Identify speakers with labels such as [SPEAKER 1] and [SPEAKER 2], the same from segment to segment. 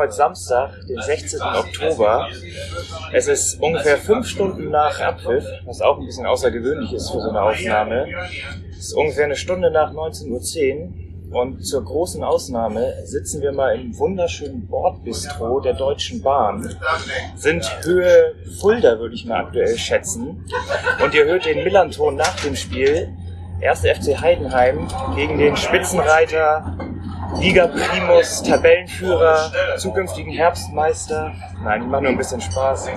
[SPEAKER 1] heute Samstag, den 16. Oktober. Es ist ungefähr fünf Stunden nach Abpfiff, was auch ein bisschen außergewöhnlich ist für so eine Aufnahme. Es ist ungefähr eine Stunde nach 19.10 Uhr. Und zur großen Ausnahme sitzen wir mal im wunderschönen Bordbistro der Deutschen Bahn. Sind Höhe Fulda, würde ich mal aktuell schätzen. Und ihr hört den Millanton nach dem Spiel. 1. FC Heidenheim gegen den Spitzenreiter, Liga Primus, Tabellenführer, zukünftigen Herbstmeister. Nein, ich mache nur ein bisschen Spaß.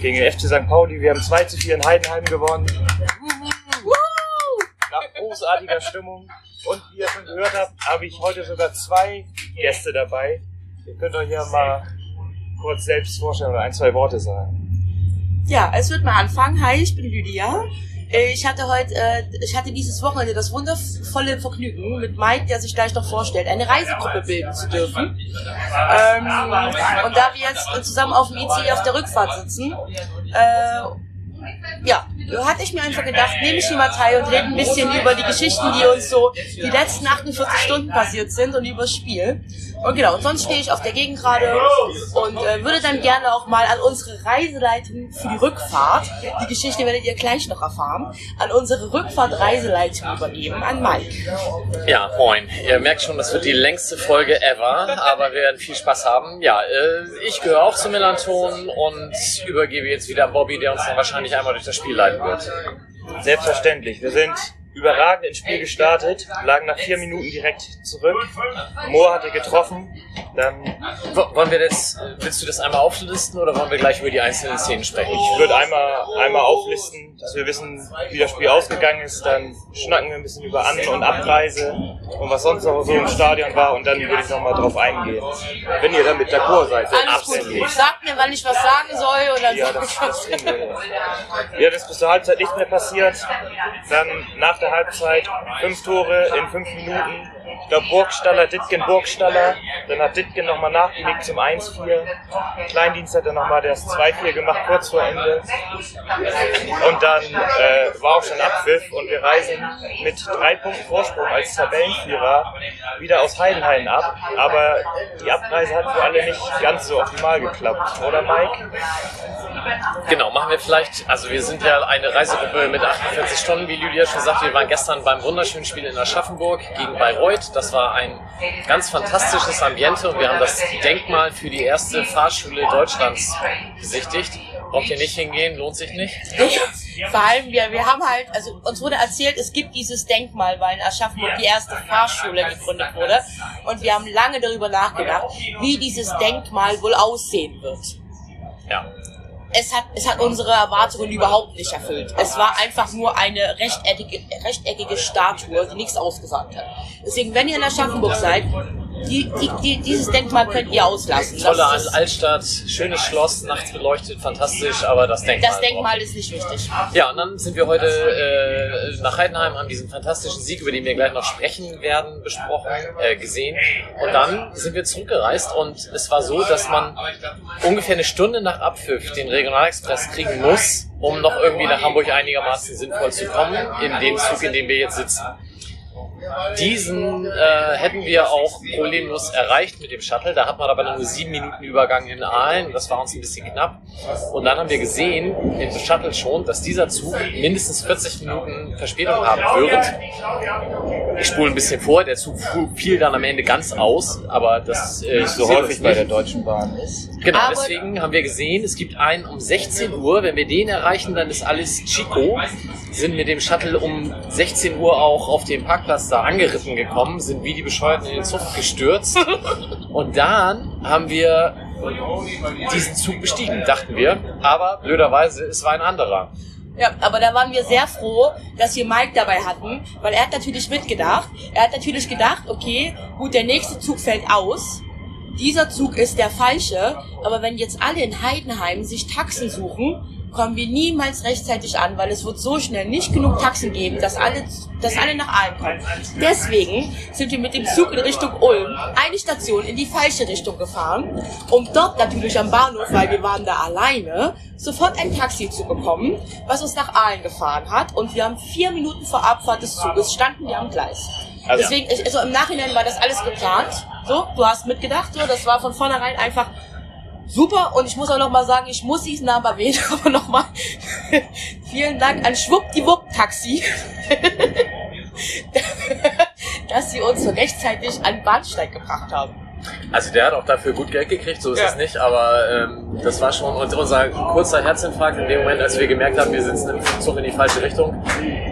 [SPEAKER 1] Gegen den FC St. Pauli. Wir haben 2 zu 4 in Heidenheim gewonnen. Nach großartiger Stimmung. Und wie ihr schon gehört habt, habe ich heute sogar zwei Gäste dabei. Ihr könnt euch ja mal kurz selbst vorstellen oder ein, zwei Worte sagen.
[SPEAKER 2] Ja, es wird mal anfangen. Hi, ich bin Lydia. Äh, Ich hatte heute, äh, ich hatte dieses Wochenende das wundervolle Vergnügen, mit Mike, der sich gleich noch vorstellt, eine Reisegruppe bilden zu dürfen. Ähm, und da wir jetzt zusammen auf dem IC auf der Rückfahrt sitzen, äh, ja, hatte ich mir einfach gedacht, nehme ich mal teil und rede ein bisschen über die Geschichten, die uns so die letzten 48 Stunden passiert sind und über Spiel. Und genau, und sonst stehe ich auf der Gegend gerade und äh, würde dann gerne auch mal an unsere Reiseleitung für die Rückfahrt, die Geschichte werdet ihr gleich noch erfahren, an unsere Rückfahrt-Reiseleitung übergeben, an Mike.
[SPEAKER 3] Ja, moin. Ihr merkt schon, das wird die längste Folge ever, aber wir werden viel Spaß haben. Ja, äh, ich gehöre auch zum Melanton und übergebe jetzt wieder an Bobby, der uns dann wahrscheinlich einmal durch das Spiel leiten wird.
[SPEAKER 1] Selbstverständlich. Wir sind überragend ins Spiel gestartet, lagen nach vier Minuten direkt zurück. Moore hatte getroffen. Dann,
[SPEAKER 3] W wollen wir das, willst du das einmal auflisten oder wollen wir gleich über die einzelnen Szenen sprechen?
[SPEAKER 1] ich würde einmal, einmal auflisten, dass wir wissen, wie das Spiel ausgegangen ist. Dann schnacken wir ein bisschen über An- und Abreise und was sonst noch so im Stadion war. Und dann würde ich nochmal drauf eingehen. Wenn ihr damit d'accord seid.
[SPEAKER 2] Alles gut. Sagt mir, wann ich was sagen soll und dann
[SPEAKER 1] Ja,
[SPEAKER 2] sag
[SPEAKER 1] das,
[SPEAKER 2] ich was.
[SPEAKER 1] Ja, das ist bis zur Halbzeit nicht mehr passiert. Dann nach der Halbzeit fünf Tore in fünf Minuten. Ich glaube Burgstaller, Dittgen, Burgstaller. Dann hat Dittgen nochmal nachgelegt zum 1-4. Kleindienst hat dann nochmal das 2-4 gemacht, kurz vor Ende. Und dann äh, war auch schon Abpfiff und wir reisen mit drei Punkten Vorsprung als Tabellenführer wieder aus Heidenheim ab. Aber die Abreise hat für alle nicht ganz so optimal geklappt, oder Mike?
[SPEAKER 3] Genau, machen wir vielleicht, also wir sind ja eine Reisegruppe mit 48 Stunden, wie Lydia schon sagte. Wir waren gestern beim wunderschönen Spiel in Aschaffenburg gegen Bayreuth. Das war ein ganz fantastisches Ambiente und wir haben das Denkmal für die erste Fahrschule Deutschlands besichtigt. Braucht ihr nicht hingehen, lohnt sich nicht.
[SPEAKER 2] Vor allem, wir, wir haben halt, also uns wurde erzählt, es gibt dieses Denkmal, weil in Aschaffenburg die erste Fahrschule gegründet wurde. Und wir haben lange darüber nachgedacht, wie dieses Denkmal wohl aussehen wird.
[SPEAKER 3] Ja.
[SPEAKER 2] Es hat, es hat unsere Erwartungen überhaupt nicht erfüllt. Es war einfach nur eine rechteckige, rechteckige Statue, die nichts ausgesagt hat. Deswegen, wenn ihr in Aschaffenburg seid, die, die, die, dieses Denkmal könnt ihr auslassen.
[SPEAKER 3] Tolle
[SPEAKER 2] Das
[SPEAKER 3] Altstadt, schönes Schloss, nachts beleuchtet, fantastisch, aber das Denkmal.
[SPEAKER 2] das Denkmal ist nicht wichtig.
[SPEAKER 3] Ja, und dann sind wir heute äh, nach Heidenheim, haben diesen fantastischen Sieg, über den wir gleich noch sprechen werden, besprochen, äh, gesehen. Und dann sind wir zurückgereist und es war so, dass man ungefähr eine Stunde nach Abpfiff den Regionalexpress kriegen muss, um noch irgendwie nach Hamburg einigermaßen sinnvoll zu kommen, in dem Zug, in dem wir jetzt sitzen. Diesen äh, hätten wir auch problemlos erreicht mit dem Shuttle. Da hat man aber nur sieben Minuten Übergang in Aalen. Das war uns ein bisschen knapp. Und dann haben wir gesehen, im Shuttle schon, dass dieser Zug mindestens 40 Minuten Verspätung haben wird. Ich spule ein bisschen vor. Der Zug fiel dann am Ende ganz aus. Aber das äh,
[SPEAKER 1] so häufig bei der Deutschen Bahn ist.
[SPEAKER 3] Genau, deswegen haben wir gesehen, es gibt einen um 16 Uhr. Wenn wir den erreichen, dann ist alles Chico. Sind mit dem Shuttle um 16 Uhr auch auf dem Parkplatz da angeritten gekommen, sind wie die Bescheuerten in den Zug gestürzt. Und dann haben wir diesen Zug bestiegen, dachten wir. Aber blöderweise, es war ein anderer.
[SPEAKER 2] Ja, aber da waren wir sehr froh, dass wir Mike dabei hatten, weil er hat natürlich mitgedacht. Er hat natürlich gedacht, okay, gut, der nächste Zug fällt aus. Dieser Zug ist der falsche, aber wenn jetzt alle in Heidenheim sich Taxen suchen, kommen wir niemals rechtzeitig an, weil es wird so schnell nicht genug Taxen geben, dass alle, dass alle nach Aalen kommen. Deswegen sind wir mit dem Zug in Richtung Ulm eine Station in die falsche Richtung gefahren, um dort natürlich am Bahnhof, weil wir waren da alleine, sofort ein Taxi zu bekommen, was uns nach Aalen gefahren hat. Und wir haben vier Minuten vor Abfahrt des Zuges standen wir am Gleis.
[SPEAKER 1] Also-
[SPEAKER 2] Deswegen, also im Nachhinein war das alles geplant. So, du hast mitgedacht, so, das war von vornherein einfach super. Und ich muss auch noch mal sagen, ich muss diesen Namen erwähnen, aber noch mal vielen Dank an Schwuppdiwupp-Taxi, dass sie uns so rechtzeitig an den Bahnsteig gebracht haben.
[SPEAKER 3] Also der hat auch dafür gut Geld gekriegt, so ist
[SPEAKER 2] Ja.
[SPEAKER 3] es nicht, aber ähm, das war schon unser kurzer Herzinfarkt in dem Moment, als wir gemerkt haben, wir sitzen im Zug in die falsche Richtung.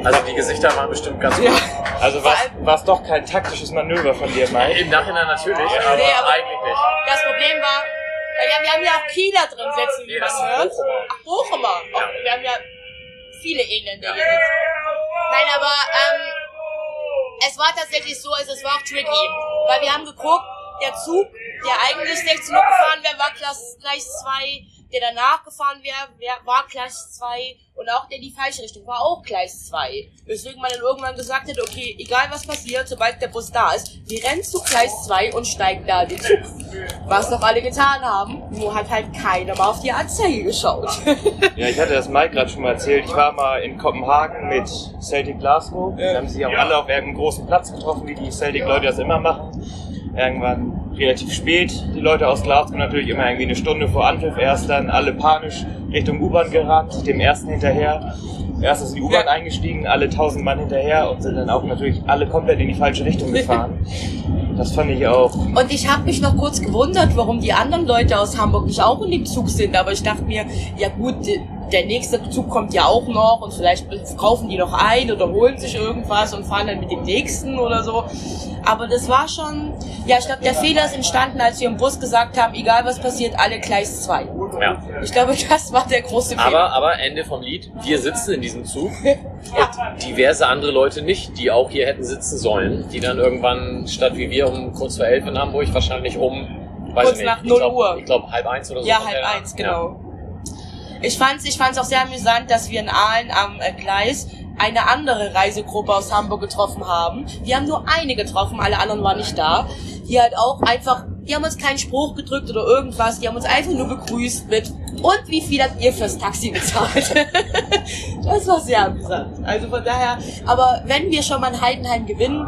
[SPEAKER 3] Also die Gesichter waren bestimmt ganz
[SPEAKER 2] Ja.
[SPEAKER 3] gut.
[SPEAKER 1] Also war es doch kein taktisches Manöver von dir, Mike.
[SPEAKER 3] Im Nachhinein natürlich, aber,
[SPEAKER 2] Nee, aber-
[SPEAKER 3] eigentlich nicht.
[SPEAKER 2] Das Problem war, ja, wir haben ja auch Kieler drin sitzen, wie
[SPEAKER 3] Nee,
[SPEAKER 2] man hört.
[SPEAKER 3] Bochumer.
[SPEAKER 2] Ach, Bochumer.
[SPEAKER 3] Ja.
[SPEAKER 2] Auch, wir haben ja viele
[SPEAKER 3] Ja.
[SPEAKER 2] hier sitzen. Nein, aber ähm, es war tatsächlich so, also es war auch tricky. Weil wir haben geguckt, der Zug, der eigentlich 16 Uhr gefahren wäre, war Gleis 2. Der danach gefahren wäre, wär, war Gleis 2. Und auch der in die falsche Richtung war auch Gleis 2. Weswegen man dann irgendwann gesagt hat, okay, egal was passiert, sobald der Bus da ist, wir rennen zu Gleis 2 und steigen da den Zug. Was doch alle getan haben, nur hat halt keiner mal auf die Anzeige geschaut.
[SPEAKER 1] Ja, ich hatte das Mike gerade schon mal erzählt. Ich war mal in Kopenhagen mit Celtic Glasgow. Da haben sich auch alle auf irgendeinem großen Platz getroffen, wie die Celtic-Leute das immer machen. Irgendwann relativ spät, die Leute aus Glasgow natürlich immer irgendwie eine Stunde vor Anpfiff erst dann alle panisch Richtung U-Bahn gerannt, dem ersten hinterher. Erst ist in die U-Bahn eingestiegen, alle tausend Mann hinterher und sind dann auch natürlich alle komplett in die falsche Richtung gefahren. Das fand ich auch
[SPEAKER 2] Und ich habe mich noch kurz gewundert, warum die anderen Leute aus Hamburg nicht auch in dem Zug sind. Aber ich dachte mir, ja gut, der nächste Zug kommt ja auch noch und vielleicht kaufen die noch ein oder holen sich irgendwas und fahren dann mit dem nächsten oder so. Aber das war schon, ja, ich glaube, der Fehler ist entstanden, als wir im Bus gesagt haben, egal was passiert, alle Gleis 2.
[SPEAKER 3] Ja.
[SPEAKER 2] Ich glaube, das war der große Fehler.
[SPEAKER 3] Aber, aber Ende vom Lied, wir sitzen in diesem Zug und diverse andere Leute nicht, die auch hier hätten sitzen sollen, die dann irgendwann statt wie wir um kurz vor elf in Hamburg wahrscheinlich um weiß
[SPEAKER 2] Kurz
[SPEAKER 3] ich nicht,
[SPEAKER 2] nach
[SPEAKER 3] ich
[SPEAKER 2] 0
[SPEAKER 3] glaub,
[SPEAKER 2] Uhr.
[SPEAKER 3] Ich glaube halb eins oder so.
[SPEAKER 2] Ja, halb eins, genau. Ich fand's, ich fand's auch sehr amüsant, dass wir in Aalen am äh, Gleis eine andere Reisegruppe aus Hamburg getroffen haben. Wir haben nur eine getroffen, alle anderen waren nicht da. Die halt auch einfach, die haben uns keinen Spruch gedrückt oder irgendwas, die haben uns einfach nur begrüßt mit und wie viel habt ihr fürs Taxi bezahlt? das war sehr amüsant. Also von daher, aber wenn wir schon mal in Heidenheim gewinnen,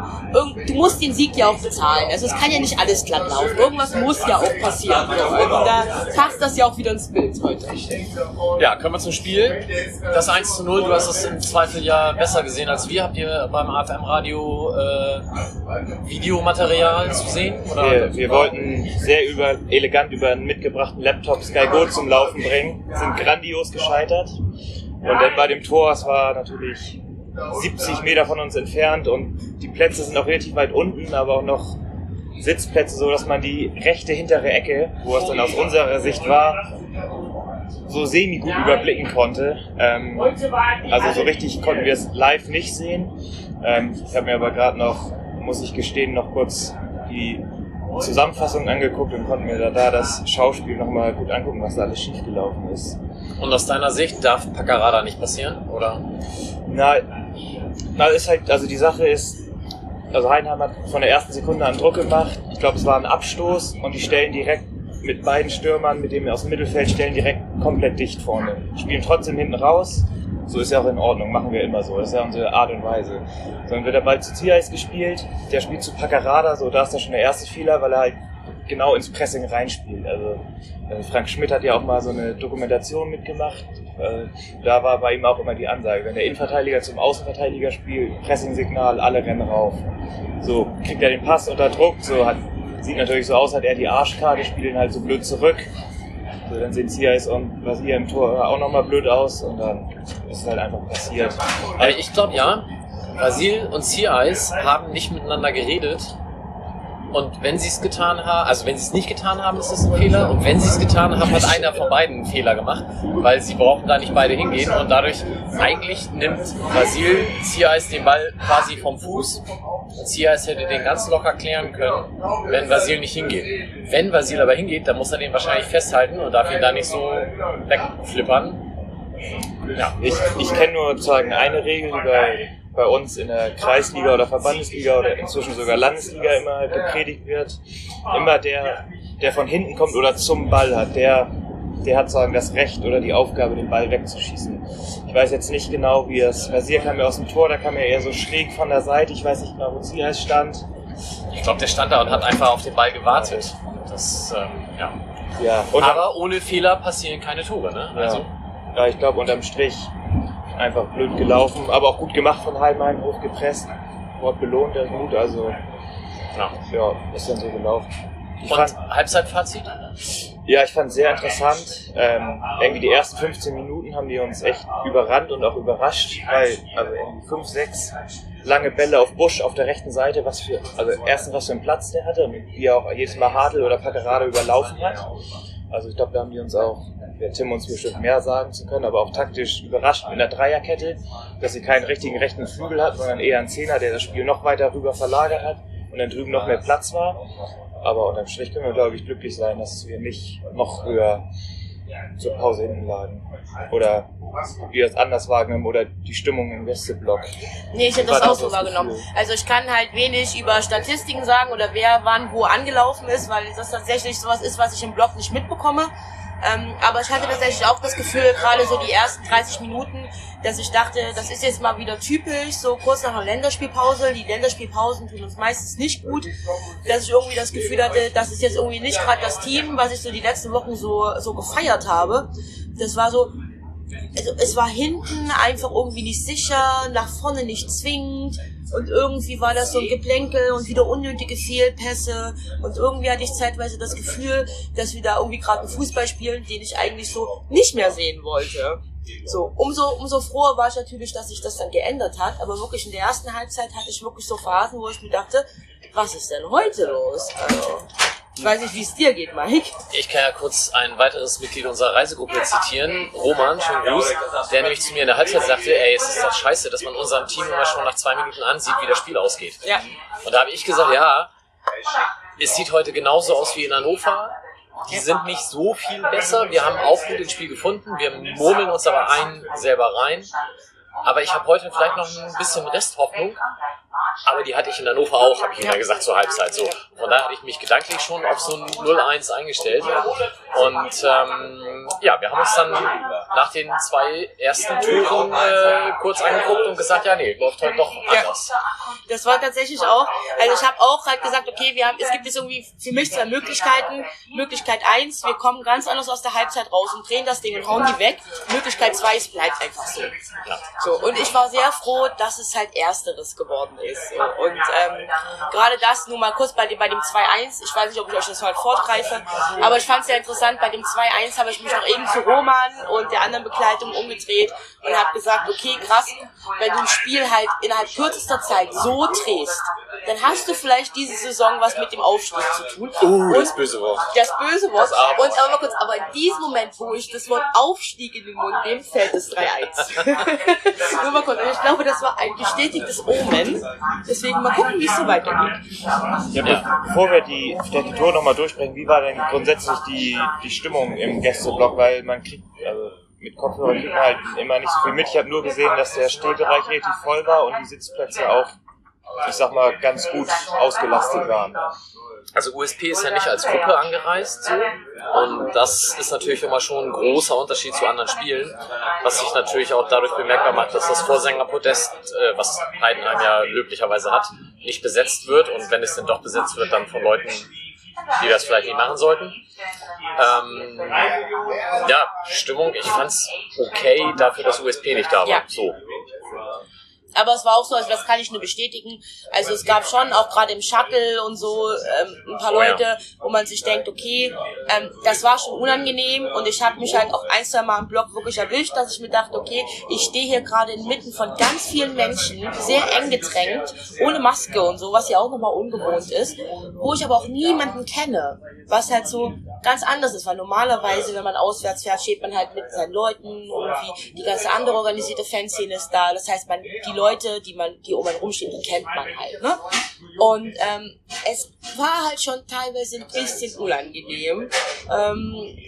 [SPEAKER 2] du musst den Sieg ja auch bezahlen. Also es kann ja nicht alles glatt laufen. Irgendwas muss ja auch passieren. Also da passt das ja auch wieder ins Bild heute.
[SPEAKER 3] Ja, kommen wir zum Spiel. Das 1 zu 0, du hast es im Zweifel ja besser gesehen als wir. Habt ihr beim AFM-Radio äh, Videomaterial zu sehen? Oder?
[SPEAKER 1] Wir, wir wollten sehr über, elegant über einen mitgebrachten Laptop Sky Go zum Laufen bringen, sind grandios gescheitert. Und dann bei dem Tor, es war natürlich 70 Meter von uns entfernt und die Plätze sind auch relativ weit unten, aber auch noch Sitzplätze, so dass man die rechte hintere Ecke, wo es dann aus unserer Sicht war, so semi gut überblicken konnte. Ähm, also so richtig konnten wir es live nicht sehen. Ähm, ich habe mir aber gerade noch, muss ich gestehen, noch kurz die Zusammenfassung angeguckt und konnte mir da, da das Schauspiel nochmal gut angucken, was da alles schiefgelaufen ist.
[SPEAKER 3] Und aus deiner Sicht darf Paccarada nicht passieren? Oder?
[SPEAKER 1] Na, na, ist halt, also die Sache ist, also Heidenheim hat von der ersten Sekunde an Druck gemacht. Ich glaube, es war ein Abstoß und die stellen direkt mit beiden Stürmern, mit dem aus dem Mittelfeld stellen direkt komplett dicht vorne. Spielen trotzdem hinten raus. So ist ja auch in Ordnung, machen wir immer so. Das ist ja unsere Art und Weise. So, dann wird der Ball zu Ziais gespielt, der spielt zu Paccarada, so da ist da schon der erste Fehler, weil er halt genau ins Pressing reinspielt. Also äh, Frank Schmidt hat ja auch mal so eine Dokumentation mitgemacht. Da war bei ihm auch immer die Ansage, wenn der Innenverteidiger zum Außenverteidiger spielt, Pressing-Signal, alle rennen rauf. So kriegt er den Pass unter Druck, so hat, sieht natürlich so aus, hat er die Arschkarte, spielen halt so blöd zurück. So, dann sehen Cias und was ihr im Tor auch nochmal blöd aus und dann ist es halt einfach passiert.
[SPEAKER 3] Äh, ich glaube ja. Brasil und Sea Ice haben nicht miteinander geredet. Und wenn sie es getan haben, also wenn sie es nicht getan haben, ist das ein Fehler. Und wenn sie es getan haben, hat einer von beiden einen Fehler gemacht, weil sie brauchen da nicht beide hingehen. Und dadurch eigentlich nimmt Brasil Ice den Ball quasi vom Fuß. Ice hätte den ganz locker klären können, wenn Brasil nicht hingeht. Wenn Brasil aber hingeht, dann muss er den wahrscheinlich festhalten und darf ihn da nicht so wegflippern.
[SPEAKER 1] Ja, ich, ich kenne nur sozusagen eine Regel, die bei, bei uns in der Kreisliga oder Verbandesliga oder inzwischen sogar Landesliga immer gepredigt wird. Immer der, der von hinten kommt oder zum Ball hat, der, der hat sagen das Recht oder die Aufgabe, den Ball wegzuschießen. Ich weiß jetzt nicht genau, wie es. Rasier kam ja aus dem Tor, da kam er eher so schräg von der Seite. Ich weiß nicht genau, wo sie erst stand.
[SPEAKER 3] Ich glaube, der stand da und hat einfach auf den Ball gewartet. Das, ähm, ja.
[SPEAKER 1] Ja,
[SPEAKER 3] Aber ohne Fehler passieren keine Tore, ne?
[SPEAKER 1] Ja.
[SPEAKER 3] Also,
[SPEAKER 1] Ja, ich glaube unterm Strich einfach blöd gelaufen, aber auch gut gemacht von Heidenheim, hochgepresst. Wort belohnt, der Mut, also
[SPEAKER 3] ja.
[SPEAKER 1] ja, ist dann so gelaufen. Ich
[SPEAKER 3] Und
[SPEAKER 1] fand,
[SPEAKER 3] Halbzeitfazit?
[SPEAKER 1] ja, ich fand sehr interessant. Ähm, irgendwie die ersten 15 Minuten haben die uns echt überrannt und auch überrascht, weil also irgendwie 5, 6 lange Bälle auf Busch auf der rechten Seite, was für, also erstens was für einen Platz der hatte und wie er auch jedes Mal Hartl oder Packerade überlaufen hat. Also ich glaube, da haben die uns auch, der Tim uns bestimmt mehr sagen zu können, aber auch taktisch überrascht mit einer Dreierkette, dass sie keinen richtigen rechten Flügel hat, sondern eher einen Zehner, der das Spiel noch weiter rüber verlagert hat und dann drüben noch mehr Platz war. Aber unterm Strich können wir, glaube ich, glücklich sein, dass wir nicht noch früher zur Pause hinten lagen. Oder wir es anders wahrgenommen oder die Stimmung im Gästeblock.
[SPEAKER 2] Nee, ich habe das auch so wahrgenommen.
[SPEAKER 1] Gefühl?
[SPEAKER 2] Also ich kann halt wenig über Statistiken sagen oder wer wann wo angelaufen ist, weil das tatsächlich sowas ist, was ich im Blog nicht mitbekomme. Ähm, aber ich hatte tatsächlich auch das Gefühl, gerade so die ersten 30 Minuten, dass ich dachte, das ist jetzt mal wieder typisch, so kurz nach einer Länderspielpause. Die Länderspielpausen tun uns meistens nicht gut. Dass ich irgendwie das Gefühl hatte, das ist jetzt irgendwie nicht gerade das Team, was ich so die letzten Wochen so, so gefeiert habe. Das war so, also es war hinten einfach irgendwie nicht sicher, nach vorne nicht zwingend und irgendwie war das so ein Geplänkel und wieder unnötige Fehlpässe und irgendwie hatte ich zeitweise das Gefühl, dass wir da irgendwie gerade einen Fußball spielen, den ich eigentlich so nicht mehr sehen wollte. So, umso, umso froher war ich natürlich, dass sich das dann geändert hat, aber wirklich in der ersten Halbzeit hatte ich wirklich so Phasen, wo ich mir dachte, was ist denn heute los? Also, ich weiß nicht, wie es dir geht, Mike.
[SPEAKER 3] Ich kann ja kurz ein weiteres Mitglied unserer Reisegruppe zitieren, Roman, schönen Gruß, der nämlich zu mir in der Halbzeit sagte, ey, es ist doch scheiße, dass man unserem Team immer schon nach zwei Minuten ansieht, wie das Spiel ausgeht.
[SPEAKER 2] Ja.
[SPEAKER 3] Und da habe ich gesagt, ja, es sieht heute genauso aus wie in Hannover. Die sind nicht so viel besser. Wir haben auch gut ins Spiel gefunden. Wir murmeln uns aber ein selber rein. Aber ich habe heute vielleicht noch ein bisschen Resthoffnung. Aber die hatte ich in Hannover auch, habe ich immer gesagt, zur Halbzeit. So. Von daher hatte ich mich gedanklich schon auf so ein 0-1 eingestellt. Und ähm, ja, wir haben uns dann nach den zwei ersten Türen äh, kurz angeguckt und gesagt, ja, nee, läuft heute doch anders.
[SPEAKER 2] Das war tatsächlich auch, also ich habe auch halt gesagt, okay, wir haben, es gibt jetzt irgendwie für mich zwei Möglichkeiten. Möglichkeit eins, wir kommen ganz anders aus der Halbzeit raus und drehen das Ding und hauen die weg. Möglichkeit zwei, es bleibt einfach so. So, und ich war sehr froh, dass es halt Ersteres geworden ist. So. Und ähm, gerade das, nur mal kurz bei dem, bei dem 2-1, ich weiß nicht, ob ich euch das heute fortgreife, aber ich fand es sehr interessant, bei dem 2-1 habe ich mich auch eben zu Roman und der anderen Begleitung umgedreht und habe gesagt, okay, krass, wenn du ein Spiel halt innerhalb kürzester Zeit so drehst, dann hast du vielleicht diese Saison was mit dem Aufstieg zu tun.
[SPEAKER 3] Uh, das böse Wort.
[SPEAKER 2] das böse Wort.
[SPEAKER 3] Das Aber.
[SPEAKER 2] Und aber mal kurz, aber in diesem Moment, wo ich das Wort Aufstieg in den Mund nehme, fällt es 3-1. Nur mal kurz. Und ich glaube, das war ein bestätigtes Omen. Deswegen mal gucken, wie es so weitergeht.
[SPEAKER 1] Ja, be- Bevor wir die, die Tore nochmal durchsprechen, wie war denn grundsätzlich die, die Stimmung im Gästeblock? Weil man kriegt, also mit Kopfhörer kriegt man halt immer nicht so viel mit. Ich habe nur gesehen, dass der Stehbereich relativ voll war und die Sitzplätze auch, ich sag mal, ganz gut ausgelastet waren.
[SPEAKER 3] Also USP ist ja nicht als Gruppe angereist so. Und das ist natürlich immer schon ein großer Unterschied zu anderen Spielen, was sich natürlich auch dadurch bemerkbar macht, dass das Vorsängerpodest, äh, was Heidenheim ja löblicherweise hat, nicht besetzt wird und wenn es denn doch besetzt wird, dann von Leuten, die das vielleicht nicht machen sollten. Ähm, ja, Stimmung, ich fand's okay dafür, dass USP nicht da war.
[SPEAKER 2] Ja.
[SPEAKER 3] So.
[SPEAKER 2] Aber es war auch so, also das kann ich nur bestätigen. Also es gab schon auch gerade im Shuttle und so ähm, ein paar
[SPEAKER 3] Oh.
[SPEAKER 2] Leute, wo man sich denkt, okay, ähm, das war schon unangenehm und ich habe mich halt auch ein, zwei Mal im Blog wirklich erwischt, dass ich mir dachte, okay, ich stehe hier gerade inmitten von ganz vielen Menschen, sehr eng gedrängt, ohne Maske und so, was ja auch nochmal ungewohnt ist, wo ich aber auch niemanden kenne, was halt so ganz anders ist, weil normalerweise, wenn man auswärts fährt, steht man halt mit seinen Leuten, irgendwie die ganze andere organisierte Fanszene ist da, das heißt, man, die Leute, die man, die um einen rumstehen, die kennt man halt, ne? Und ähm, es war halt schon teilweise ein bisschen unangenehm. Ähm,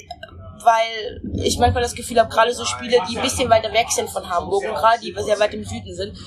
[SPEAKER 2] weil ich manchmal das Gefühl habe, gerade so Spiele, die ein bisschen weiter weg sind von Hamburg und gerade die sehr weit im Süden sind,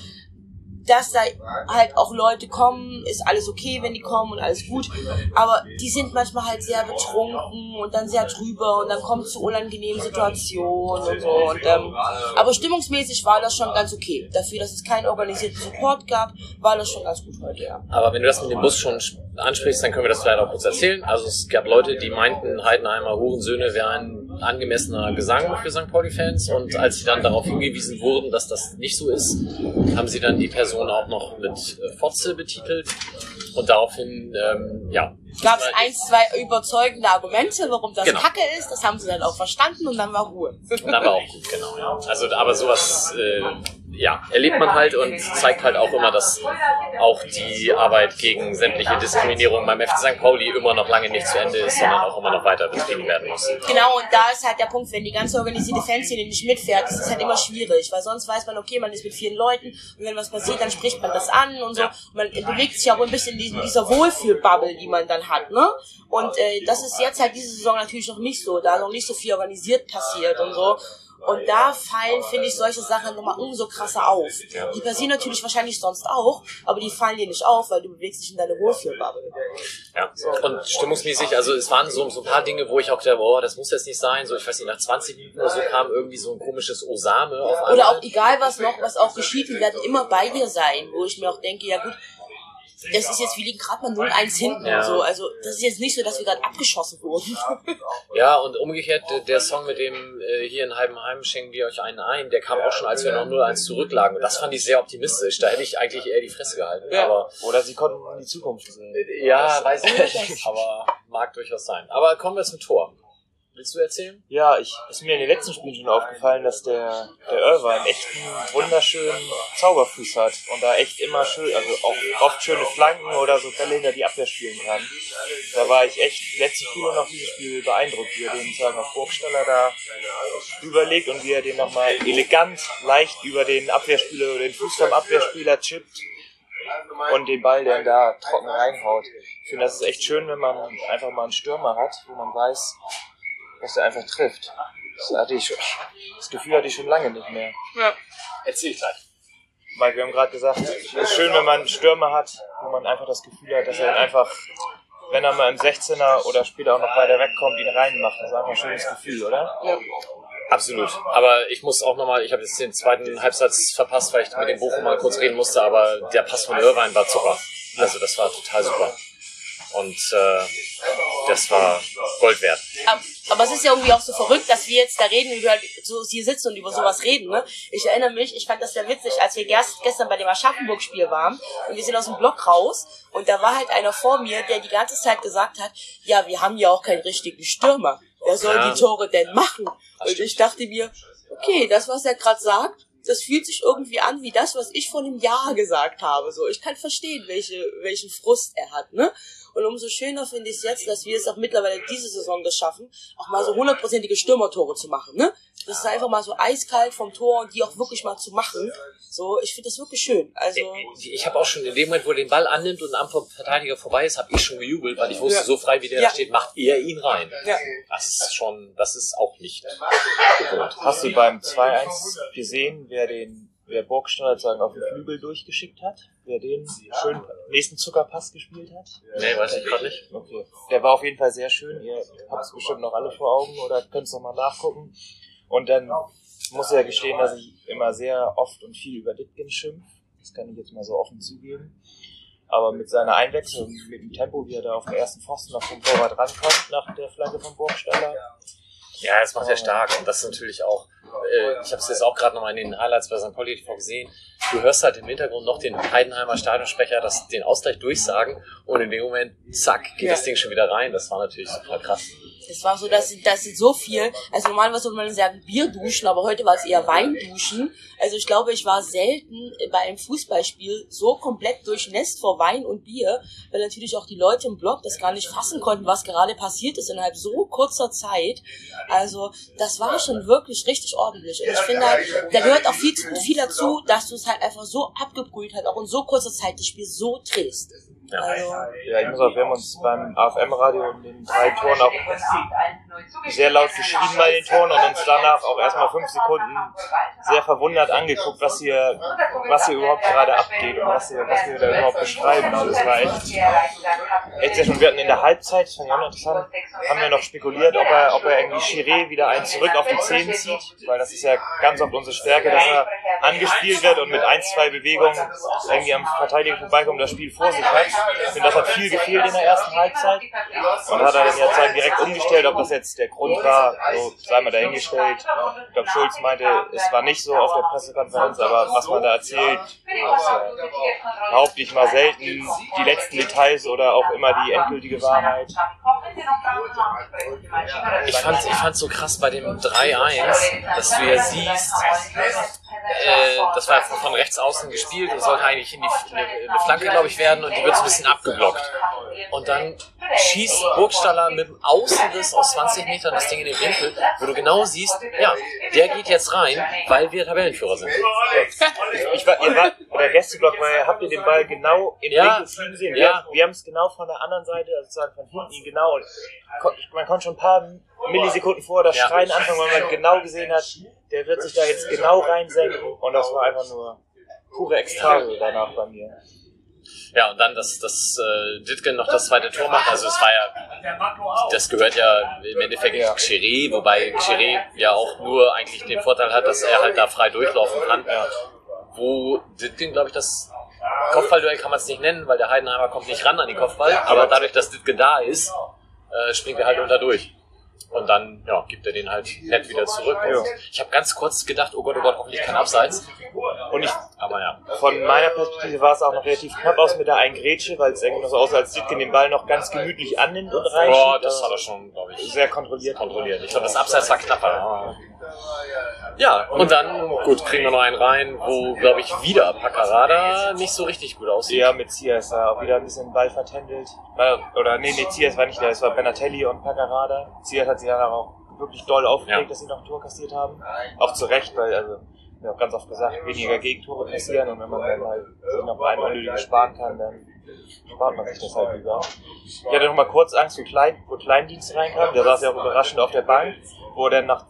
[SPEAKER 2] dass da halt auch Leute kommen, ist alles okay, wenn die kommen und alles gut, aber die sind manchmal halt sehr betrunken und dann sehr drüber und dann kommt zu unangenehmen Situationen und so. Und, ähm, aber stimmungsmäßig war das schon ganz okay. Dafür, dass es keinen organisierten Support gab, war das schon ganz gut heute, ja.
[SPEAKER 3] Aber wenn du das mit dem Bus schon ansprichst, dann können wir das vielleicht auch kurz erzählen. Also es gab Leute, die meinten, Heidenheimer Hurensöhne wäre ein angemessener Gesang für St. Pauli-Fans und als sie dann darauf hingewiesen wurden, dass das nicht so ist, haben sie dann die Person auch noch mit äh, Fotze betitelt und daraufhin, ähm, ja.
[SPEAKER 2] Gab es ein, zwei überzeugende Argumente, warum das
[SPEAKER 3] Genau.
[SPEAKER 2] Kacke ist, das haben sie dann auch verstanden und dann war Ruhe.
[SPEAKER 3] Und dann war auch gut, genau, ja. Also, aber sowas, äh, ja, erlebt man halt und zeigt halt auch immer, dass auch die Arbeit gegen sämtliche Diskriminierung beim FC St. Pauli immer noch lange nicht zu Ende ist, sondern auch immer noch weiter betrieben werden muss.
[SPEAKER 2] Genau, und da ist halt der Punkt, wenn die ganze organisierte Fanszene nicht mitfährt, ist es halt immer schwierig, weil sonst weiß man, okay, man ist mit vielen Leuten und wenn was passiert, dann spricht man das an und so. Und man bewegt sich auch ein bisschen in dieser Wohlfühlbubble, die man dann hat, ne? Und äh, das ist jetzt halt diese Saison natürlich noch nicht so, da noch nicht so viel organisiert passiert und so. Und da fallen, finde ich, solche Sachen nochmal umso krasser auf. Die passieren natürlich wahrscheinlich sonst auch, aber die fallen dir nicht auf, weil du bewegst dich in deine Wohlfühlbubble.
[SPEAKER 3] Ja, und stimmungsmäßig, also es waren so, so ein paar Dinge, wo ich auch dachte, boah, das muss jetzt nicht sein. So, ich weiß nicht, nach 20 Minuten oder so kam irgendwie so ein komisches Osame auf einmal.
[SPEAKER 2] Oder auch egal was noch, was auch geschieht, die werden immer bei dir sein, wo ich mir auch denke, ja gut, das ist jetzt, wir liegen gerade mal 0-1 hinten
[SPEAKER 3] Ja.
[SPEAKER 2] und so. Also das ist jetzt nicht so, dass wir gerade abgeschossen wurden.
[SPEAKER 3] Ja, und umgekehrt, der- der Song mit dem äh, hier in Heidenheim schenken wir euch einen ein, der kam auch schon, als wir noch 0-1 zurücklagen. Und das fand ich sehr optimistisch. Da hätte ich eigentlich eher die Fresse gehalten. Aber
[SPEAKER 1] Oder sie konnten in die Zukunft sehen.
[SPEAKER 3] ja, weiß ich nicht. Aber mag durchaus sein. Aber kommen wir zum Tor. Willst du erzählen?
[SPEAKER 1] Ja, ich ist mir in den letzten Spielen schon aufgefallen, dass der, der echt einen wunderschönen Zauberfuß hat und da echt immer schön, also auch oft schöne Flanken oder so Bälle hinter die Abwehr spielen kann. Da war ich echt letzte Spiel auch dieses Spiel beeindruckt, wie er den sagen auf Burgstaller da überlegt und wie er den nochmal elegant, leicht über den Abwehrspieler oder den Fuß vom Abwehrspieler chippt und den Ball dann da trocken reinhaut. Ich finde, das ist echt schön, wenn man einfach mal einen Stürmer hat, wo man weiß, dass er einfach trifft. Das, hatte ich schon, das Gefühl hatte ich schon lange nicht mehr.
[SPEAKER 3] Erzähl gleich.
[SPEAKER 1] Weil wir haben gerade gesagt, es ist schön, wenn man Stürmer hat, wo man einfach das Gefühl hat, dass er einfach, wenn er mal im 16er oder später auch noch weiter wegkommt, ihn reinmacht. Das ist einfach ein schönes Gefühl, oder?
[SPEAKER 3] Absolut. Aber ich muss auch nochmal, ich habe jetzt den zweiten Halbsatz verpasst, weil ich mit dem Bochum mal kurz reden musste, aber der Pass von Irvine war super. Also das war total super. Und äh, das war Gold wert.
[SPEAKER 2] Ab- Aber es ist ja irgendwie auch so verrückt, dass wir jetzt da reden und wir halt so hier sitzen und über sowas reden. Ne? Ich erinnere mich, ich fand das sehr witzig, als wir gest gestern bei dem Aschaffenburg-Spiel waren und wir sind aus dem Block raus und da war halt einer vor mir, der die ganze Zeit gesagt hat, ja, wir haben ja auch keinen richtigen Stürmer. Wer soll
[SPEAKER 3] Ja.
[SPEAKER 2] die Tore denn machen? Und ich dachte mir, okay, das, was er gerade sagt, das fühlt sich irgendwie an wie das, was ich vor einem Jahr gesagt habe. So, ich kann verstehen, welche, welchen Frust er hat, ne? Und umso schöner finde ich es jetzt, dass wir es auch mittlerweile diese Saison das schaffen, auch mal so hundertprozentige Stürmertore zu machen, ne? Das ist einfach mal so eiskalt vom Tor und die auch wirklich mal zu machen. So, ich finde das wirklich schön. Also,
[SPEAKER 3] Ich habe auch schon in dem Moment, wo er den Ball annimmt und am Verteidiger vorbei ist, habe ich schon gejubelt, weil ich wusste,
[SPEAKER 2] Ja.
[SPEAKER 3] so frei wie der
[SPEAKER 2] Ja.
[SPEAKER 3] da steht, macht er ihn rein.
[SPEAKER 2] ja.
[SPEAKER 3] Das ist schon, das ist auch nicht gewohnt.
[SPEAKER 1] Hast du beim 2-1 gesehen, wer den, wer Burgstaller sagen auf den Flügel durchgeschickt hat? Wer den schön nächsten Zuckerpass gespielt hat?
[SPEAKER 3] Nee, weiß ich gerade nicht.
[SPEAKER 1] Okay. Der war auf jeden Fall sehr schön. Ihr habt es bestimmt noch alle vor Augen oder könnt es nochmal nachgucken. Und dann muss ich ja gestehen, dass ich immer sehr oft und viel über Ditkin schimpf. Das kann ich jetzt mal so offen zugeben. Aber mit seiner Einwechslung, mit dem Tempo, wie er da auf den ersten Pfosten noch vom Torwart rankommt, nach der Flagge von Burgstaller.
[SPEAKER 3] Ja, das macht er stark. Und das ist natürlich auch, äh, ich habe es jetzt auch gerade nochmal in den Highlights bei St. Pauli TV gesehen. Du hörst halt im Hintergrund noch den Heidenheimer Stadionsprecher das, den Ausgleich durchsagen und in dem Moment, zack, geht
[SPEAKER 2] Ja.
[SPEAKER 3] das Ding schon wieder rein. Das war natürlich super krass.
[SPEAKER 2] Es war so, dass, dass so viel, also normalerweise würde man sagen Bier duschen, aber heute war es eher Wein duschen. Also ich glaube, ich war selten bei einem Fußballspiel so komplett durchnässt vor Wein und Bier, weil natürlich auch die Leute im Block das gar nicht fassen konnten, was gerade passiert ist innerhalb so kurzer Zeit. Also das war schon wirklich richtig ordentlich. Und ich finde, halt, da gehört auch viel, viel dazu, dass du es halt einfach so abgebrüht halt auch in so kurzer Zeit das Spiel so drehst.
[SPEAKER 3] Ja.
[SPEAKER 2] Also,
[SPEAKER 1] Ja, ich muss auch, wir haben uns beim AFM-Radio in den drei Toren auch sehr laut geschrien bei den Toren und uns danach auch erstmal fünf Sekunden sehr verwundert angeguckt, was hier, was hier überhaupt gerade abgeht und was, hier, was wir da überhaupt beschreiben. Also es war echt, echt sehr schön. Wir hatten in der Halbzeit, das fand ich auch noch interessant, haben wir noch spekuliert, ob er, ob er irgendwie Chiré wieder einen zurück auf die Zehen zieht, weil das ist ja ganz oft unsere Stärke, dass er angespielt wird und mit ein, zwei Bewegungen irgendwie am Verteidiger vorbeikommt und das Spiel vor sich hat. Finde, das hat viel gefehlt in der ersten Halbzeit. Und hat er dann ja direkt umgestellt, ob das jetzt der Grund war, so sei mal dahingestellt. Ich glaube, Schulz meinte, es war nicht so auf der Pressekonferenz, aber was man da erzählt, äh, behaupte ich mal selten die letzten Details oder auch immer die endgültige Wahrheit.
[SPEAKER 3] Ich fand ich fand's so krass bei dem 3-1, dass du ja siehst, äh, das war von, von rechts außen gespielt und sollte eigentlich in die, in eine, in eine Flanke, glaube ich, werden und die wird so ein bisschen abgeblockt. Und dann schießt Burgstaller mit dem Außenriss aus 20 Metern das Ding in den Winkel, wo du genau siehst, ja, der geht jetzt rein, weil wir Tabellenführer sind.
[SPEAKER 1] Ich war, ihr wart, oder Gästeblock, weil habt ihr den Ball genau in
[SPEAKER 3] Ja,
[SPEAKER 1] Winkel fliegen sehen?
[SPEAKER 3] ja.
[SPEAKER 1] Wir, wir haben es genau von der anderen Seite, also sozusagen von hinten genau. Man konnte schon ein paar Millisekunden vor das
[SPEAKER 3] Ja.
[SPEAKER 1] Schreien anfangen, weil man genau gesehen hat, der wird sich da jetzt genau reinsenken. Und das war einfach nur pure Ekstase danach bei mir.
[SPEAKER 3] Ja, und dann, dass, dass äh, Ditgen noch das zweite Tor macht, also es war ja, das gehört ja im Endeffekt
[SPEAKER 1] Ja.
[SPEAKER 3] Chiré, wobei Chiré ja auch nur eigentlich den Vorteil hat, dass er halt da frei durchlaufen kann. Wo Ditgen, glaube ich, das Kopfballduell kann man es nicht nennen, weil der Heidenheimer kommt nicht ran an den Kopfball, aber dadurch, dass Ditgen da ist, äh, springt er halt unter durch. Und dann ja, gibt er den halt nett wieder zurück. Und ich habe ganz kurz gedacht, oh Gott, oh Gott, hoffentlich kein Abseits.
[SPEAKER 1] Und ich,
[SPEAKER 3] Aber ja.
[SPEAKER 1] von meiner Perspektive war es auch noch relativ knapp aus mit der einen Grätsche, weil es irgendwie noch so aussah, als Dietgen den Ball noch ganz gemütlich annimmt und reinschiebt.
[SPEAKER 3] Boah, das hat er schon, glaube ich,
[SPEAKER 1] sehr kontrolliert.
[SPEAKER 3] kontrolliert. Ich glaube, das Abseits war knapper. Ja, und dann, gut, kriegen wir noch einen rein, wo, glaube ich, wieder Paccarada nicht so richtig gut aussieht.
[SPEAKER 1] Ja, mit Zias da auch wieder ein bisschen den Ball vertändelt. Oder nee, nee, Zias war nicht der, es war Benatelli und Paccarada. Zias hat sich dann auch wirklich doll aufgeregt,
[SPEAKER 3] Ja.
[SPEAKER 1] dass sie noch ein Tor kassiert haben. Auch zu Recht, weil, also, wir haben auch ganz oft gesagt, weniger Gegentore kassieren und wenn man dann halt sich noch einen unnötigen sparen kann, dann spart man sich das halt lieber. Ich hatte noch mal kurz Angst, wo, Klein, wo Kleindienst reinkam. Der saß ja auch überraschend auf der Bank, wo er dann nach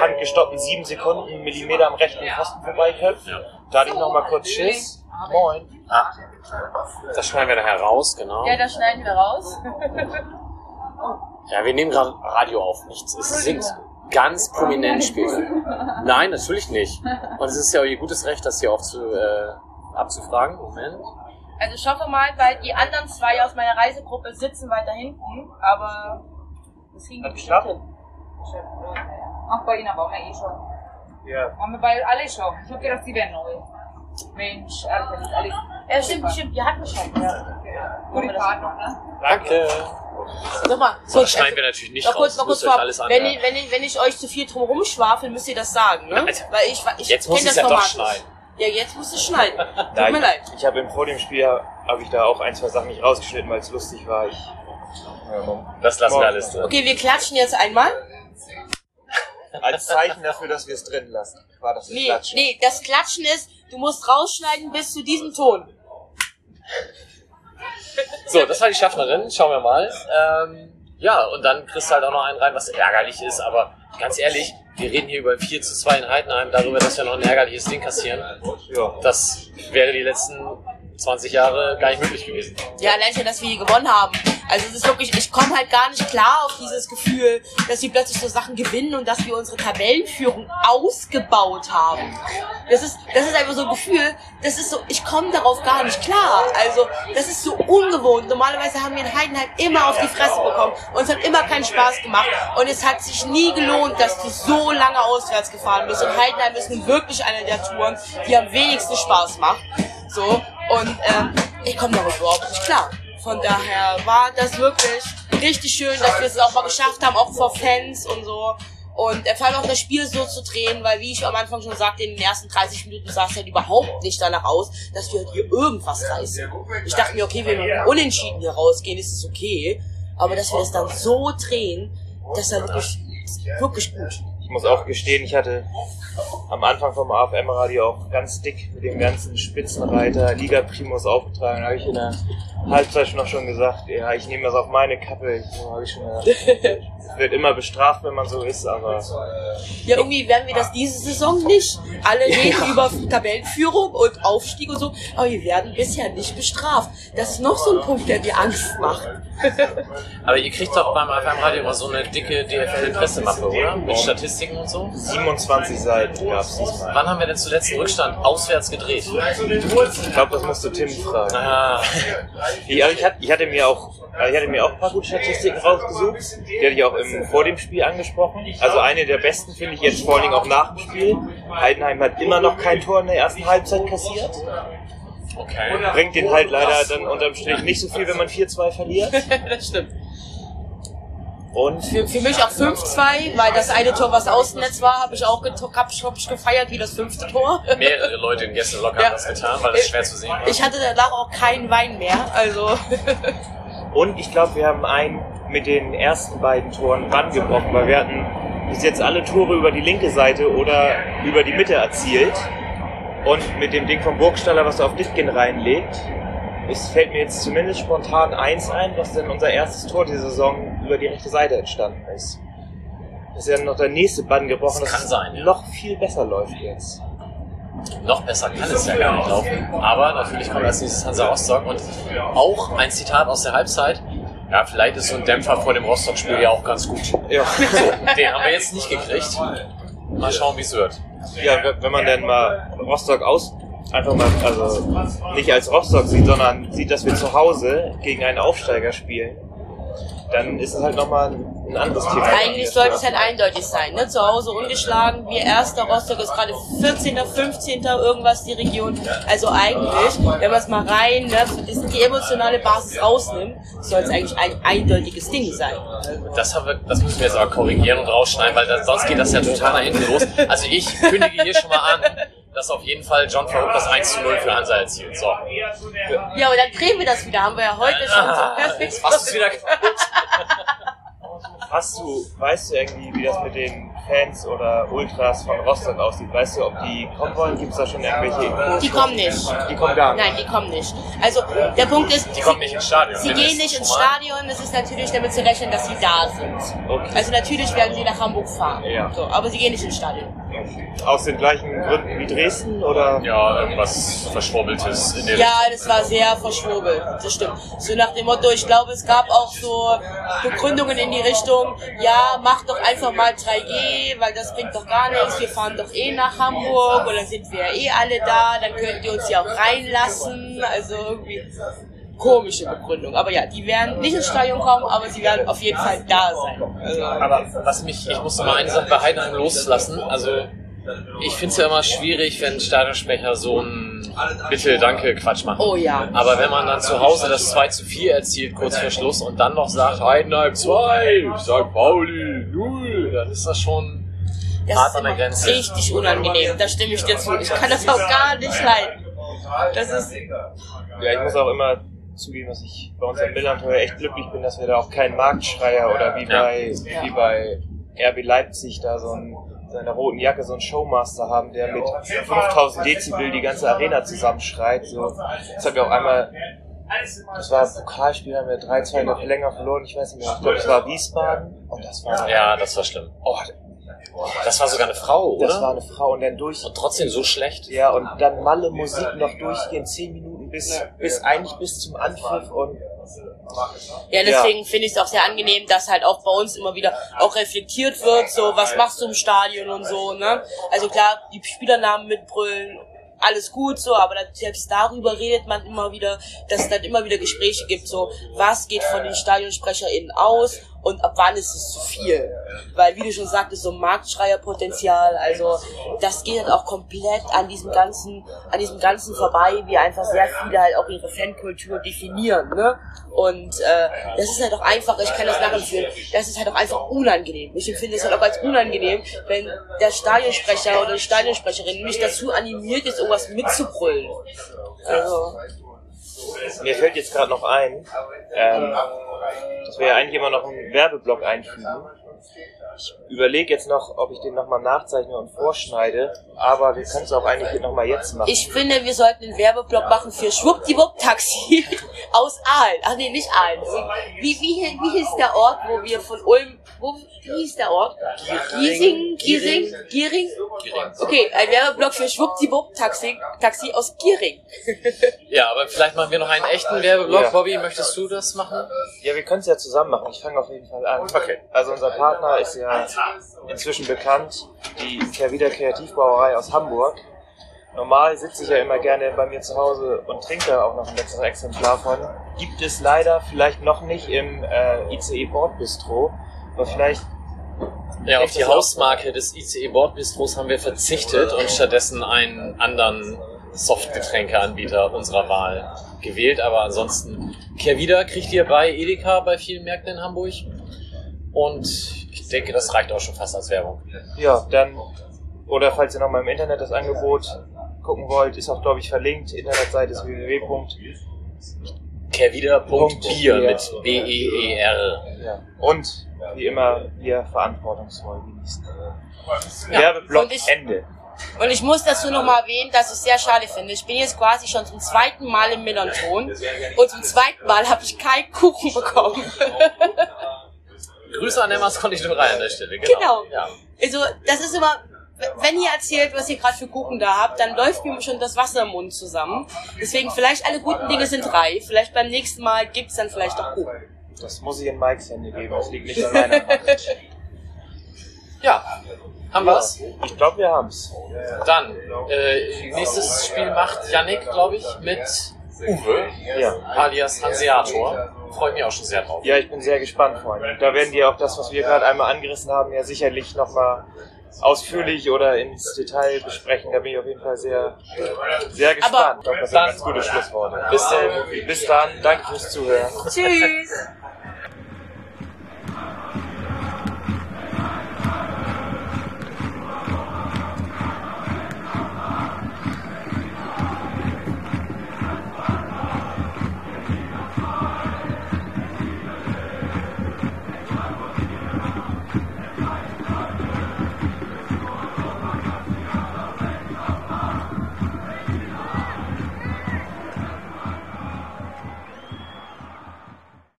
[SPEAKER 1] handgestoppten sieben Sekunden einen Millimeter am rechten Posten vorbeiköpft.
[SPEAKER 3] Ja.
[SPEAKER 1] Da hatte ich noch mal kurz Schiss. Moin.
[SPEAKER 3] Ah, das schneiden wir nachher raus, genau.
[SPEAKER 2] Ja, das schneiden wir raus.
[SPEAKER 3] Ja, wir nehmen gerade Radio auf, nichts. Es sind ganz prominent Spiele. Nein, natürlich nicht. Und es ist ja auch ihr gutes Recht, das hier aufzu, äh, abzufragen. Moment.
[SPEAKER 2] Also ich hoffe mal, weil die anderen zwei aus meiner Reisegruppe sitzen weiter hinten, aber das wir bestimmt
[SPEAKER 1] geklappt?
[SPEAKER 2] hin.
[SPEAKER 4] Ach, bei Ihnen aber auch eh schon.
[SPEAKER 1] Ja.
[SPEAKER 4] Haben wir bei alle schon. Ich hab gedacht, Sie wären neu. Mensch, alles, alles.
[SPEAKER 2] Ja, stimmt, stimmt, die hatten schon. Ja.
[SPEAKER 4] Gute Fahrt noch, ne?
[SPEAKER 3] Danke.
[SPEAKER 2] Sag mal, so,
[SPEAKER 3] Das schneiden wir natürlich nicht
[SPEAKER 2] Mal kurz,
[SPEAKER 3] raus.
[SPEAKER 2] mal kurz vorab.
[SPEAKER 3] alles
[SPEAKER 2] Wenn
[SPEAKER 3] anhören.
[SPEAKER 2] ich, wenn, ich, wenn ich euch zu viel drum rumschwafel, müsst ihr das sagen, ne?
[SPEAKER 3] Also,
[SPEAKER 2] Weil ich, ich
[SPEAKER 3] Jetzt muss ich
[SPEAKER 2] das
[SPEAKER 3] ja doch
[SPEAKER 2] Format
[SPEAKER 3] schneiden.
[SPEAKER 2] nicht. Ja, jetzt musst du schneiden. Tut mir
[SPEAKER 1] ich,
[SPEAKER 2] leid.
[SPEAKER 1] ich habe im vor dem Spiel habe ich da auch ein, zwei Sachen nicht rausgeschnitten, weil es lustig war. Ich, ja,
[SPEAKER 3] Das lassen wir alles drin.
[SPEAKER 2] Okay, wir klatschen jetzt einmal.
[SPEAKER 1] Als Zeichen dafür, dass wir es drin lassen, war das
[SPEAKER 2] Nee,
[SPEAKER 1] Klatschen.
[SPEAKER 2] nee, das Klatschen ist, du musst rausschneiden bis zu diesem Ton.
[SPEAKER 3] So, das war die Schaffnerin. Schauen wir mal. Ähm, ja, und dann kriegst du halt auch noch einen rein, was ärgerlich ist. Aber ganz ehrlich, wir reden hier über ein 4 zu 2 in Heidenheim, darüber, dass wir noch ein ärgerliches Ding kassieren. Das wäre die letzten 20 Jahre gar nicht möglich gewesen.
[SPEAKER 2] Ja, allein schon, dass wir hier gewonnen haben. Also es ist wirklich, ich komme halt gar nicht klar auf dieses Gefühl, dass wir plötzlich so Sachen gewinnen und dass wir unsere Tabellenführung ausgebaut haben. Das ist, das ist einfach so ein Gefühl, das ist so, ich komme darauf gar nicht klar. Also das ist so ungewohnt. Normalerweise haben wir in Heidenheim immer auf die Fresse bekommen und es hat immer keinen Spaß gemacht und es hat sich nie gelohnt, dass du so lange auswärts gefahren bist. Und Heidenheim ist nun wirklich eine der Touren, die am wenigsten Spaß macht. So, und ähm, ich komme darauf überhaupt nicht klar. Von daher war das wirklich richtig schön, dass wir es auch mal geschafft haben, auch vor Fans und so. Und äh, vor allem auch das Spiel so zu drehen, weil wie ich am Anfang schon sagte, in den ersten 30 Minuten sah es halt überhaupt nicht danach aus, dass wir halt hier irgendwas reißen. Ich dachte mir, okay, wenn wir unentschieden hier rausgehen, ist es okay. Aber dass wir das dann so drehen, das war wirklich, wirklich gut.
[SPEAKER 1] Ich muss auch gestehen, ich hatte am Anfang vom AFM-Radio auch ganz dick mit dem ganzen Spitzenreiter Liga Primus aufgetragen. Da habe ich in der Halbzeit noch schon gesagt, ja, ich nehme das auf meine Kappe. So habe ich schon. Es wird immer bestraft, wenn man so ist, aber
[SPEAKER 2] Ja, irgendwie werden wir das diese Saison nicht. Alle reden über Tabellenführung und Aufstieg und so, aber wir werden bisher nicht bestraft. Das ist noch so ein Punkt, der mir Angst macht.
[SPEAKER 3] Aber ihr kriegt doch beim AFM Radio immer so eine dicke DFL-Pressemappe, oder? Mit Statistiken und so.
[SPEAKER 1] 27 Seiten gab es diesmal.
[SPEAKER 3] Wann haben wir denn zuletzt einen Rückstand auswärts gedreht?
[SPEAKER 1] Ich glaube, das musst du Tim fragen.
[SPEAKER 3] Ah,
[SPEAKER 1] Ich, also ich, hatte, ich hatte mir auch ich hatte mir auch ein paar gute Statistiken rausgesucht. Die hatte ich auch im, vor dem Spiel angesprochen. Also eine der besten finde ich jetzt vor allen Dingen auch nach dem Spiel. Heidenheim hat immer noch kein Tor in der ersten Halbzeit kassiert.
[SPEAKER 3] okay.
[SPEAKER 1] Bringt den halt leider dann unterm Strich nicht so viel, wenn man 4-2 verliert.
[SPEAKER 2] das stimmt.
[SPEAKER 1] Und
[SPEAKER 2] Für, für mich auch 5-2, weil das eine Tor, was Außennetz war, habe ich auch hab, ich- hab ich gefeiert wie das fünfte Tor.
[SPEAKER 3] Mehrere Leute in Gäste locker
[SPEAKER 2] Ja.
[SPEAKER 3] haben das getan, weil das schwer zu sehen war.
[SPEAKER 2] Ich hatte danach auch keinen Wein mehr, also
[SPEAKER 1] Und ich glaube, wir haben einen mit den ersten beiden Toren rangebrochen, weil wir hatten bis jetzt alle Tore über die linke Seite oder über die Mitte erzielt. Und mit dem Ding vom Burgstaller, was er auf Dittgen reinlegt, es fällt mir jetzt zumindest spontan eins ein, was dann unser erstes Tor dieser Saison über die rechte Seite entstanden ist. Das ist ja noch der nächste Bann gebrochen,
[SPEAKER 3] Das kann
[SPEAKER 1] dass
[SPEAKER 3] sein,
[SPEAKER 1] es
[SPEAKER 3] ja.
[SPEAKER 1] noch viel besser läuft jetzt.
[SPEAKER 3] Noch besser kann es ja gar nicht laufen. Aber natürlich kommt als nächstes Hansa Rostock und auch ein Zitat aus der Halbzeit. Ja, vielleicht ist so ein Dämpfer vor dem Rostock-Spiel ja auch ganz gut.
[SPEAKER 1] Ja.
[SPEAKER 3] Den haben wir jetzt nicht gekriegt. Mal schauen, wie es wird.
[SPEAKER 1] Ja, wenn- man dann mal Rostock aus, einfach mal, also nicht als Rostock sieht, sondern sieht, dass wir zu Hause gegen einen Aufsteiger spielen, dann ist es halt nochmal ein, ein anderes Thema.
[SPEAKER 2] eigentlich sollte es halt eindeutig sein. Ne? Zu Hause ungeschlagen, wir erster, Rostock ist gerade 14., 15. irgendwas die Region. Also eigentlich, wenn man es mal rein, ne, die emotionale Basis rausnimmt, soll es eigentlich ein eindeutiges Ding sein.
[SPEAKER 3] Das, haben wir, das müssen wir jetzt aber korrigieren und rausschneiden, weil das, sonst geht das ja total nach hinten los. Also ich kündige hier schon mal an, dass auf jeden Fall John Verhoek das 1 zu 0 für Hansa erzielt. So.
[SPEAKER 2] Ja, aber dann drehen wir das wieder. Haben wir ja heute schon
[SPEAKER 3] Ah,
[SPEAKER 2] so perfekt.
[SPEAKER 3] du es wieder kaputt.
[SPEAKER 1] Hast du, weißt du irgendwie, wie das mit den Fans oder Ultras von Rostock aussieht? Weißt du, ob die kommen wollen? Gibt es da schon irgendwelche Infos?
[SPEAKER 2] Die kommen nicht.
[SPEAKER 1] Die kommen gar nicht.
[SPEAKER 2] Nein, die kommen nicht. Also der Punkt ist,
[SPEAKER 3] Die kommen nicht ins Stadion.
[SPEAKER 2] Sie gehen nicht ins Stadion, es ist natürlich damit zu rechnen, dass sie da sind.
[SPEAKER 1] Okay.
[SPEAKER 2] Also natürlich werden sie nach Hamburg fahren.
[SPEAKER 1] Ja.
[SPEAKER 2] So, aber sie gehen nicht ins Stadion.
[SPEAKER 1] Aus den gleichen Gründen wie Dresden oder?
[SPEAKER 3] Ja, irgendwas Verschwurbeltes in der
[SPEAKER 2] Ja, das war sehr verschwurbelt, das stimmt. So nach dem Motto, ich glaube, es gab auch so Begründungen in die Richtung, ja, mach doch einfach mal 3G, weil das bringt doch gar nichts, wir fahren doch eh nach Hamburg und dann sind wir ja eh alle da, dann könnt ihr uns ja auch reinlassen, also irgendwie komische Begründung. Aber ja, die werden nicht ins Stadion kommen, aber sie werden auf jeden Fall da sein. Also,
[SPEAKER 3] Aber was mich, ich musste mal eine Sache bei Heidenheim loslassen. Also, ich finde es ja immer schwierig, wenn Stadionsprecher so ein Bitte-Danke-Quatsch machen.
[SPEAKER 2] oh ja.
[SPEAKER 3] Aber wenn man dann zu Hause das 2 zu 4 erzielt, kurz vor Schluss, und dann noch sagt, Heidenheim 2, St. Pauli 0, dann ist das schon
[SPEAKER 2] Das
[SPEAKER 3] hart
[SPEAKER 2] ist
[SPEAKER 3] an der Grenze.
[SPEAKER 2] richtig unangenehm, da stimme ich dir zu. Ich kann das auch gar nicht leiden. Das ist,
[SPEAKER 1] Ja, ich muss auch immer zugeben, dass ich bei uns im Millantor echt glücklich bin, dass wir da auch keinen Marktschreier oder wie
[SPEAKER 3] Ja.
[SPEAKER 1] bei, wie bei RB Leipzig da so ein seiner roten Jacke so einen Showmaster haben, der mit 5000 Dezibel die ganze Arena zusammenschreit. So, das hat wir auch einmal, das war ein Pokalspiel, haben wir 3-2 in der Verlängerung verloren, ich weiß nicht mehr, ich glaube, das war Wiesbaden und das war,
[SPEAKER 3] Ja, das war schlimm.
[SPEAKER 1] oh,
[SPEAKER 3] Das war sogar eine Frau,
[SPEAKER 1] das war
[SPEAKER 3] oder?
[SPEAKER 1] eine Frau und dann durch,
[SPEAKER 3] Und trotzdem so schlecht.
[SPEAKER 1] ja, und dann Malle Musik noch durchgehend 10 Minuten bis, bis eigentlich bis zum Anpfiff und
[SPEAKER 2] ja, deswegen finde ich es auch sehr angenehm, dass halt auch bei uns immer wieder auch reflektiert wird, so, was machst du im Stadion und so, ne? Also klar, die Spielernamen mitbrüllen, alles gut so, aber selbst darüber redet man immer wieder, dass es dann immer wieder Gespräche gibt, so, was geht von den StadionsprecherInnen aus und ab wann ist es zu viel? Weil, wie du schon sagtest, so Marktschreierpotenzial, also das geht halt auch komplett an diesem ganzen, an diesem ganzen vorbei, wie einfach sehr viele halt auch ihre Fankultur definieren, ne? Und äh, das ist halt auch einfach, ich kann das nachempfinden, das ist halt auch einfach unangenehm. Ich empfinde es halt auch als unangenehm, wenn der Stadionsprecher oder die Stadionsprecherin mich dazu animiert ist, irgendwas mitzubrüllen. Also,
[SPEAKER 1] Mir fällt jetzt gerade noch ein, ähm, dass wir ja eigentlich immer noch einen Werbeblock einfügen. Ich überlege jetzt noch, ob ich den nochmal nachzeichne und vorschneide, aber wir können es auch eigentlich nochmal jetzt machen.
[SPEAKER 2] Ich finde, wir sollten einen Werbeblock machen für Schwuppdiwupp-Taxi aus Aalen. Ach nee, nicht Aalen. Wie, wie, wie hieß der Ort, wo wir von Ulm, wo, wie hieß der Ort? Giesing, Giesing, Giering? Okay, ein Werbeblock für Schwuppdiwupp-Taxi Taxi aus Giering.
[SPEAKER 3] Ja, aber vielleicht machen wir noch einen echten Werbeblock.
[SPEAKER 1] Ja.
[SPEAKER 3] Bobby, möchtest du das machen?
[SPEAKER 1] Ja, wir können es ja zusammen machen. Ich fange auf jeden Fall an.
[SPEAKER 3] Okay.
[SPEAKER 1] Also unser Partner ist ja inzwischen bekannt, die Kervida Kreativbrauerei aus Hamburg. Normal sitze ich ja immer gerne bei mir zu Hause und trinke auch noch ein letztes Exemplar von. Gibt es leider vielleicht noch nicht im äh, ICE Bordbistro, aber vielleicht
[SPEAKER 3] Ja, auf die Hausmarke des ICE Bordbistros haben wir verzichtet und stattdessen einen anderen Softgetränkeanbieter unserer Wahl gewählt. Aber ansonsten, Kehrwieder kriegt ihr bei Edeka bei vielen Märkten in Hamburg. Und ich denke, das reicht auch schon fast als Werbung.
[SPEAKER 1] Ja, dann, oder falls ihr nochmal im Internet das Angebot gucken wollt, ist auch, glaube ich, verlinkt. Internetseite ist www.
[SPEAKER 3] Mit B-E-E-R.
[SPEAKER 1] Ja. Und, wie immer, wir verantwortungsvoll genießen.
[SPEAKER 2] Ja.
[SPEAKER 1] Werbeblock
[SPEAKER 2] Und ich-
[SPEAKER 1] Ende.
[SPEAKER 2] Und ich muss dazu nochmal erwähnen, dass ich sehr schade finde. Ich bin jetzt quasi schon zum zweiten Mal im Millanton und zum zweiten Mal habe ich keinen Kuchen bekommen.
[SPEAKER 3] Grüße an Emmas Konditorei an der Stelle. Genau.
[SPEAKER 2] Genau.
[SPEAKER 3] Ja.
[SPEAKER 2] Also, das ist immer, wenn ihr erzählt, was ihr gerade für Kuchen da habt, dann läuft mir schon das Wasser im Mund zusammen. Deswegen, vielleicht alle guten Dinge sind drei. Vielleicht beim nächsten Mal gibt's dann vielleicht auch Kuchen.
[SPEAKER 1] Das muss ich in Mikes Hände geben, das liegt nicht an meiner Macht.
[SPEAKER 3] ja. Haben wir's?
[SPEAKER 1] Ich glaube, wir haben's.
[SPEAKER 3] Dann, äh, nächstes Spiel macht Yannick, glaube ich, mit Uwe,
[SPEAKER 1] Ja.
[SPEAKER 3] alias Hanseator. Freue mich auch schon sehr drauf.
[SPEAKER 1] Ja, ich bin sehr gespannt, Freunde. Da werden die auch das, was wir gerade einmal angerissen haben, ja sicherlich nochmal ausführlich oder ins Detail besprechen. Da bin ich auf jeden Fall sehr, sehr gespannt.
[SPEAKER 2] Aber
[SPEAKER 1] ich glaube, das sind
[SPEAKER 3] dann-
[SPEAKER 1] ganz gute Schlussworte.
[SPEAKER 3] Bis dann.
[SPEAKER 1] Bis dann, danke fürs Zuhören.
[SPEAKER 2] Tschüss!